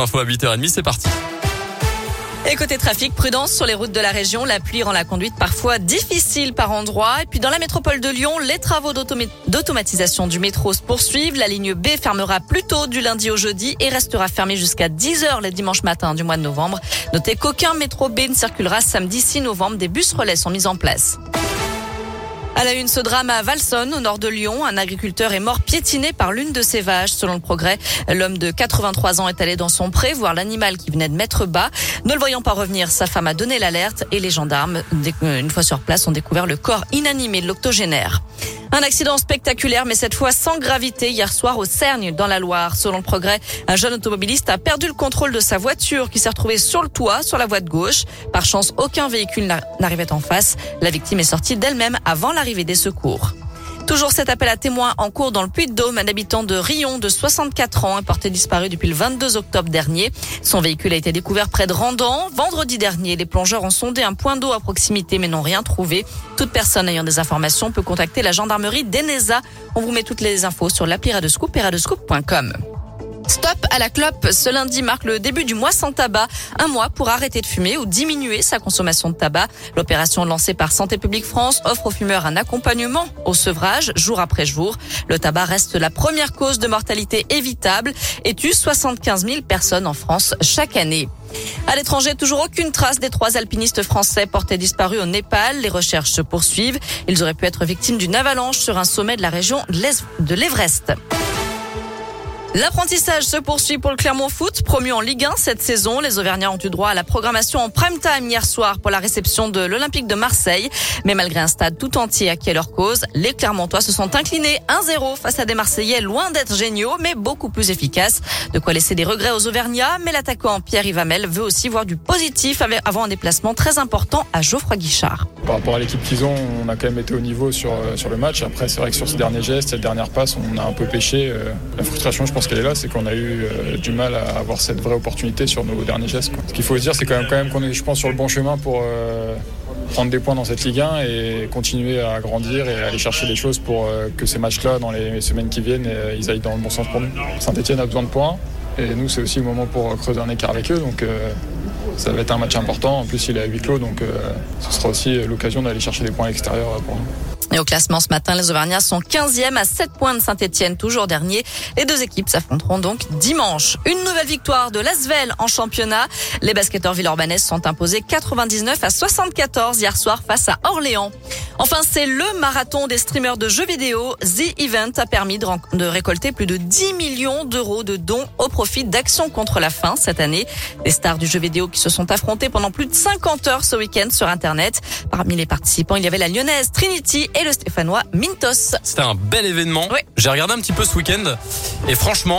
Info à 8h30. C'est parti. Et côté trafic, prudence sur les routes de la région. La pluie rend la conduite parfois difficile par endroits. Et puis dans la métropole de Lyon, les travaux d'automatisation du métro se poursuivent. La ligne B fermera plus tôt du lundi au jeudi et restera fermée jusqu'à 10h les dimanches matins du mois de novembre. Notez qu'aucun métro B ne circulera samedi 6 novembre. Des bus relais sont mis en place. À la une, ce drame à Valsonne, au nord de Lyon. Un agriculteur est mort piétiné par l'une de ses vaches. Selon le progrès, l'homme de 83 ans est allé dans son pré voir l'animal qui venait de mettre bas. Ne le voyant pas revenir, sa femme a donné l'alerte et les gendarmes, une fois sur place, ont découvert le corps inanimé de l'octogénaire. Un accident spectaculaire, mais cette fois sans gravité, hier soir au Cergne, dans la Loire. Selon le progrès, un jeune automobiliste a perdu le contrôle de sa voiture qui s'est retrouvée sur le toit, sur la voie de gauche. Par chance, aucun véhicule n'arrivait en face. La victime est sortie d'elle-même avant l'arrivée des secours. Toujours cet appel à témoins en cours dans le Puy-de-Dôme. Un habitant de Rion de 64 ans est porté disparu depuis le 22 octobre dernier. Son véhicule a été découvert près de Randan. Vendredi dernier, les plongeurs ont sondé un point d'eau à proximité mais n'ont rien trouvé. Toute personne ayant des informations peut contacter la gendarmerie d'Enesa. On vous met toutes les infos sur l'appli Radescoop et radescoop.com. Stop à la clope. Ce lundi marque le début du mois sans tabac. Un mois pour arrêter de fumer ou diminuer sa consommation de tabac. L'opération lancée par Santé publique France offre aux fumeurs un accompagnement au sevrage jour après jour. Le tabac reste la première cause de mortalité évitable et tue 75 000 personnes en France chaque année. À l'étranger, toujours aucune trace des trois alpinistes français portés disparus au Népal. Les recherches se poursuivent. Ils auraient pu être victimes d'une avalanche sur un sommet de la région de l'Everest. L'apprentissage se poursuit pour le Clermont Foot, promu en Ligue 1 cette saison. Les Auvergnats ont eu droit à la programmation en prime time hier soir pour la réception de l'Olympique de Marseille. Mais malgré un stade tout entier acquis à leur cause, les Clermontois se sont inclinés 1-0 face à des Marseillais loin d'être géniaux, mais beaucoup plus efficaces. De quoi laisser des regrets aux Auvergnats, mais l'attaquant Pierre Ivamel veut aussi voir du positif avant un déplacement très important à Geoffroy Guichard. Par rapport à l'équipe qu'ils ont, on a quand même été au niveau sur, euh, sur le match. Après, c'est vrai que sur ces derniers gestes, cette dernière passe, on a un peu pêché. Euh, la frustration, je pense qu'elle est là, c'est qu'on a eu euh, du mal à avoir cette vraie opportunité sur nos derniers gestes. Ce qu'il faut se dire, c'est quand même, quand même qu'on est, je pense, sur le bon chemin pour prendre des points dans cette Ligue 1 et continuer à grandir et aller chercher des choses pour que ces matchs-là, dans les semaines qui viennent, ils aillent dans le bon sens pour nous. Saint-Etienne a besoin de points et nous, c'est aussi le moment pour creuser un écart avec eux. Donc, ça va être un match important. En plus, il est à huis clos, donc ce sera aussi l'occasion d'aller chercher des points à l'extérieur pour nous. Et au classement ce matin, les Auvergnats sont 15e à 7 points de Saint-Etienne, toujours dernier. Les deux équipes s'affronteront donc dimanche. Une nouvelle victoire de l'Asvel en championnat. Les basketteurs villeurbanais sont imposés 99 à 74 hier soir face à Orléans. Enfin, c'est le marathon des streamers de jeux vidéo. The Event a permis de, récolter plus de 10 millions d'euros de dons au profit d'Action contre la faim cette année. Des stars du jeu vidéo qui se sont affrontés pendant plus de 50 heures ce week-end sur Internet. Parmi les participants, il y avait la lyonnaise Trinity et le stéphanois Mintos. C'était un bel événement. J'ai regardé un petit peu ce week-end et franchement,